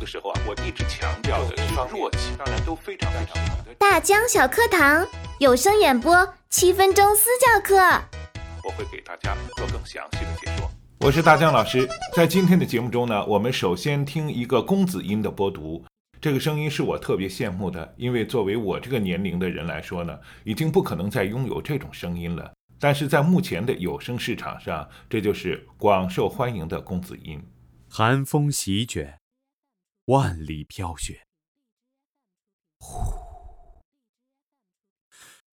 的时候啊，我一直强调的是弱气，当然都非常非常好的。大江小课堂有声演播七分钟私教课，我会给大家做更详细的解说。我是大江老师，在今天的节目中呢，我们首先听一个公子音的播读。这个声音是我特别羡慕的，因为作为我这个年龄的人来说呢，已经不可能再拥有这种声音了。但是在目前的有声市场上，这就是广受欢迎的公子音。寒风席卷，万里飘雪。呼，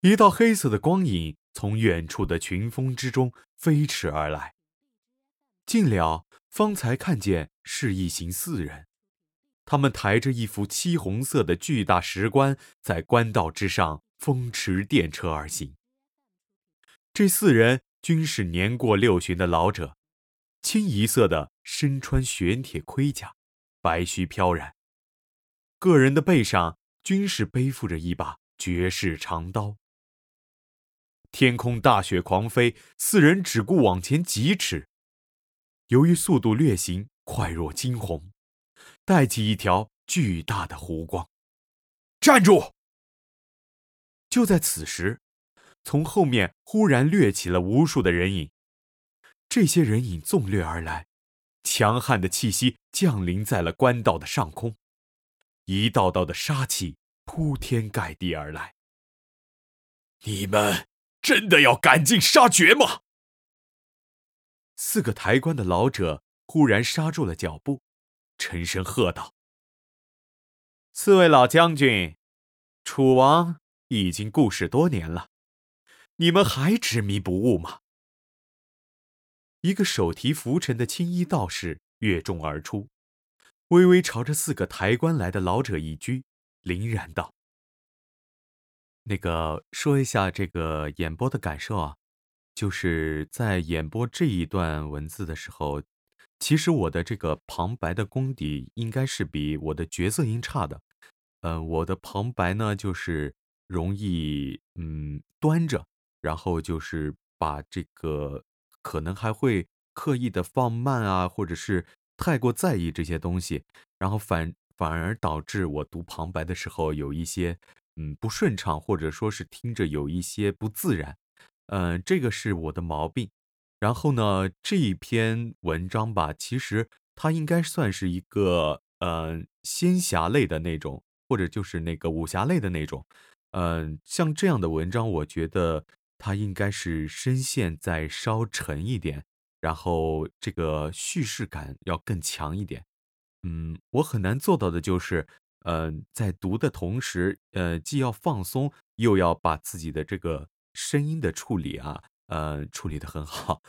一道黑色的光影从远处的群峰之中飞驰而来。近了，方才看见是一行四人，他们抬着一副漆红色的巨大石棺，在官道之上风驰电掣而行。这四人均是年过六旬的老者，清一色的身穿玄铁盔甲，白须飘然。个人的背上均是背负着一把绝世长刀。天空大雪狂飞，四人只顾往前疾驰。由于速度略行快若惊鸿，带起一条巨大的弧光。站住！就在此时。从后面忽然掠起了无数的人影，这些人影纵掠而来，强悍的气息降临在了官道的上空，一道道的杀气铺天盖地而来。你们真的要赶尽杀绝吗？四个抬棺的老者忽然刹住了脚步，沉声喝道：“四位老将军，楚王已经故世多年了。”你们还执迷不悟吗？一个手提拂尘的青衣道士跃众而出，微微朝着四个抬棺来的老者一鞠，凛然道：“那个说一下这个演播的感受啊，就是在演播这一段文字的时候，其实我的这个旁白的功底应该是比我的角色音差的。嗯，我的旁白呢，就是容易嗯端着。”然后就是把这个可能还会刻意的放慢啊，或者是太过在意这些东西，然后反反而导致我读旁白的时候有一些嗯不顺畅，或者说是听着有一些不自然，嗯，这个是我的毛病。然后呢，这一篇文章吧，其实它应该算是一个嗯仙侠类的那种，或者就是那个武侠类的那种，嗯，像这样的文章，我觉得。它应该是声线再稍沉一点，然后这个叙事感要更强一点。嗯，我很难做到的就是，嗯，在读的同时，呃，既要放松，又要把自己的这个声音的处理啊，呃，处理的很好。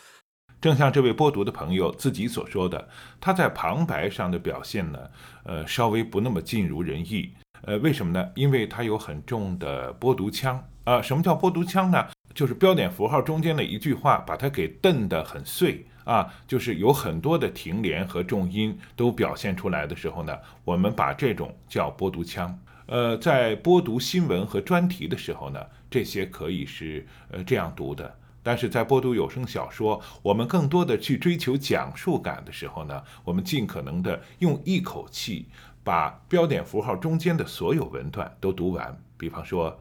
正像这位播读的朋友自己所说的，他在旁白上的表现呢，呃，稍微不那么尽如人意。呃，为什么呢？因为他有很重的播读腔啊。什么叫播读腔呢？就是标点符号中间的一句话，把它给瞪得很碎啊，就是有很多的停连和重音都表现出来的时候呢，我们把这种叫播读腔。呃，在播读新闻和专题的时候呢，这些可以是呃这样读的。但是在播读有声小说，我们更多的去追求讲述感的时候呢，我们尽可能的用一口气把标点符号中间的所有文段都读完。比方说，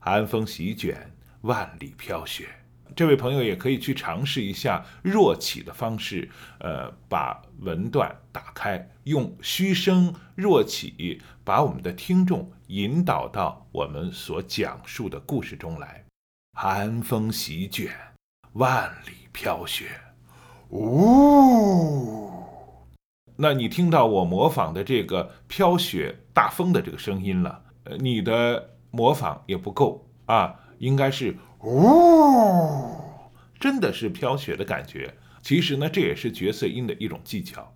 寒风席卷。万里飘雪，这位朋友也可以去尝试一下弱起的方式，呃，把文段打开，用虚声弱起，把我们的听众引导到我们所讲述的故事中来。寒风席卷，万里飘雪，呜！那你听到我模仿的这个飘雪大风的这个声音了？呃，你的模仿也不够啊。应该是呜，真的是飘雪的感觉。其实呢，这也是角色音的一种技巧。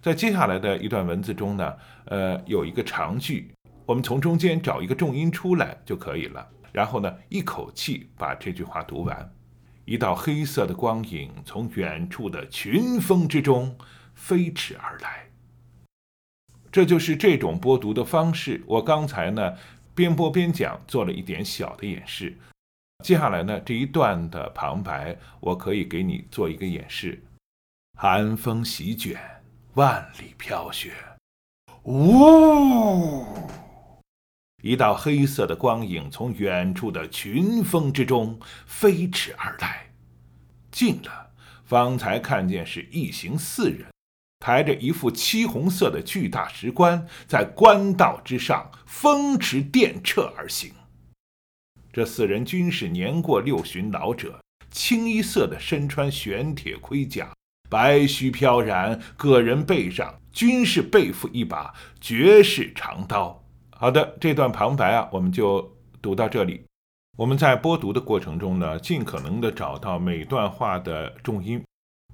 在接下来的一段文字中呢，呃，有一个长句，我们从中间找一个重音出来就可以了。然后呢，一口气把这句话读完。一道黑色的光影从远处的群峰之中飞驰而来。这就是这种播读的方式。我刚才呢。边播边讲，做了一点小的演示。接下来呢，这一段的旁白，我可以给你做一个演示：寒风席卷，万里飘雪，呜！一道黑色的光影从远处的群峰之中飞驰而来，近了，方才看见是一行四人，抬着一副漆红色的巨大石棺，在官道之上风驰电掣而行。这四人均是年过六旬老者，清一色的身穿玄铁盔甲，白须飘然，个人背上均是背负一把绝世长刀。好的，这段旁白啊，我们就读到这里。我们在播读的过程中呢，尽可能的找到每段话的重音。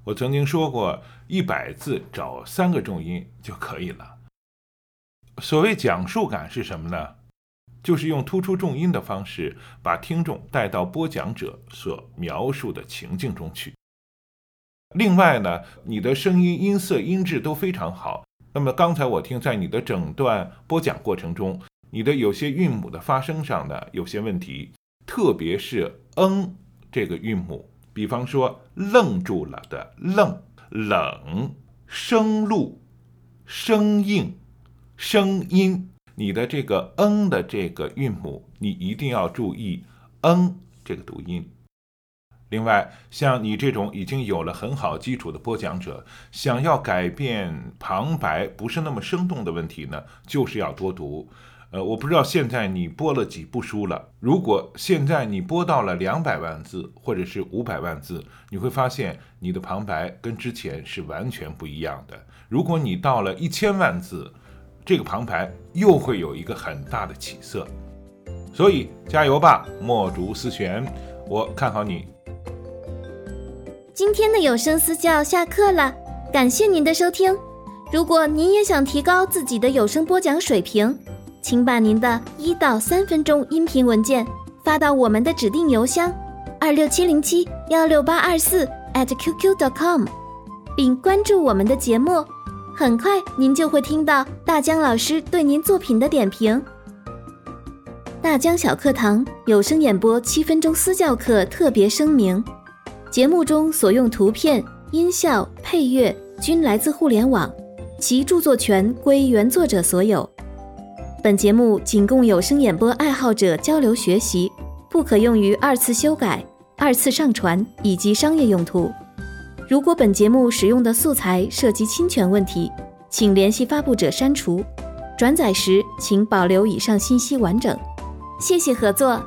我曾经说过，一百字找三个重音就可以了。所谓讲述感是什么呢？就是用突出重音的方式，把听众带到播讲者所描述的情境中去。另外呢，你的声音音色音质都非常好。那么刚才我听在你的整段播讲过程中，你的有些韵母的发声上呢有些问题，特别是“嗯”这个韵母，比方说“愣住了”的“愣”、冷、生录、生硬、声音，你的这个“嗯”的这个韵母，你一定要注意“嗯”这个读音。另外，像你这种已经有了很好基础的播讲者，想要改变旁白不是那么生动的问题呢，就是要多读。呃，我不知道现在你播了几部书了。如果现在你播到了两百万字或者是五百万字，你会发现你的旁白跟之前是完全不一样的。如果你到了一千万字，这个旁白又会有一个很大的起色。所以加油吧，墨竹思玄，我看好你。今天的有声私教下课了，感谢您的收听。如果您也想提高自己的有声播讲水平，请把您的一到三分钟音频文件发到我们的指定邮箱二六七零七幺六八二四 @QQ.com，并关注我们的节目。很快您就会听到大江老师对您作品的点评。大江小课堂有声演播七分钟私教课特别声明。节目中所用图片、音效、配乐均来自互联网，其著作权归原作者所有。本节目仅供有声演播爱好者交流学习，不可用于二次修改、二次上传以及商业用途。如果本节目使用的素材涉及侵权问题，请联系发布者删除。转载时请保留以上信息完整。谢谢合作。